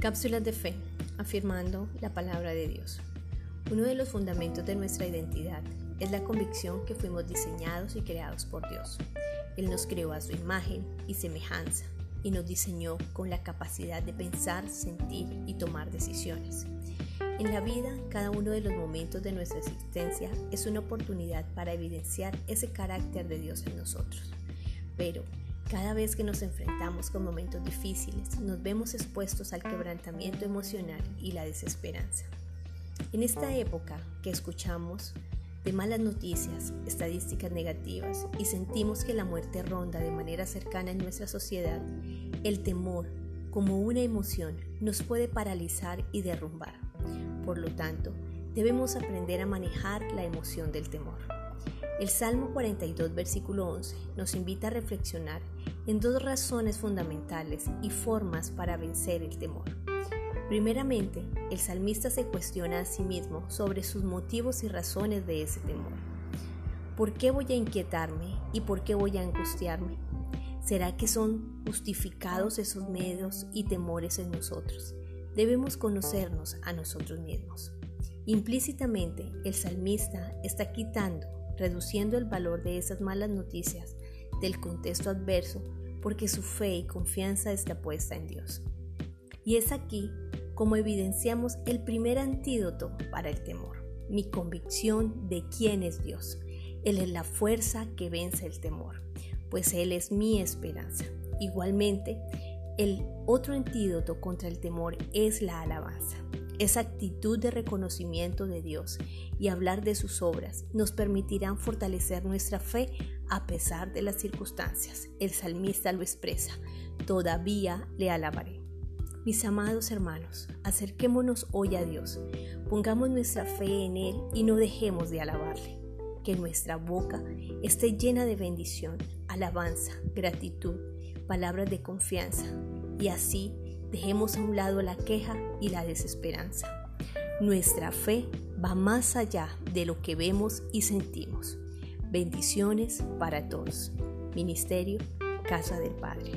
Cápsulas de fe, afirmando la palabra de Dios. Uno de los fundamentos de nuestra identidad es la convicción que fuimos diseñados y creados por Dios. Él nos creó a su imagen y semejanza y nos diseñó con la capacidad de pensar, sentir y tomar decisiones. En la vida, cada uno de los momentos de nuestra existencia es una oportunidad para evidenciar ese carácter de Dios en nosotros. Pero cada vez que nos enfrentamos con momentos difíciles, nos vemos expuestos al quebrantamiento emocional y la desesperanza. En esta época que escuchamos de malas noticias, estadísticas negativas y sentimos que la muerte ronda de manera cercana en nuestra sociedad, el temor, como una emoción, nos puede paralizar y derrumbar. Por lo tanto, debemos aprender a manejar la emoción del temor. El Salmo 42, versículo 11, nos invita a reflexionar en dos razones fundamentales y formas para vencer el temor. Primeramente, el salmista se cuestiona a sí mismo sobre sus motivos y razones de ese temor. ¿Por qué voy a inquietarme y por qué voy a angustiarme? ¿Será que son justificados esos miedos y temores en nosotros? Debemos conocernos a nosotros mismos. Implícitamente, el salmista está quitando, reduciendo el valor de esas malas noticias del contexto adverso porque su fe y confianza está puesta en Dios. Y es aquí como evidenciamos el primer antídoto para el temor, mi convicción de quién es Dios. Él es la fuerza que vence el temor, pues Él es mi esperanza. Igualmente, el otro antídoto contra el temor es la alabanza. Esa actitud de reconocimiento de Dios y hablar de sus obras nos permitirán fortalecer nuestra fe a pesar de las circunstancias. El salmista lo expresa, todavía le alabaré. Mis amados hermanos, acerquémonos hoy a Dios, pongamos nuestra fe en Él y no dejemos de alabarle. Que nuestra boca esté llena de bendición, alabanza, gratitud, palabras de confianza y así Dejemos a un lado la queja y la desesperanza. Nuestra fe va más allá de lo que vemos y sentimos. Bendiciones para todos. Ministerio Casa del Padre.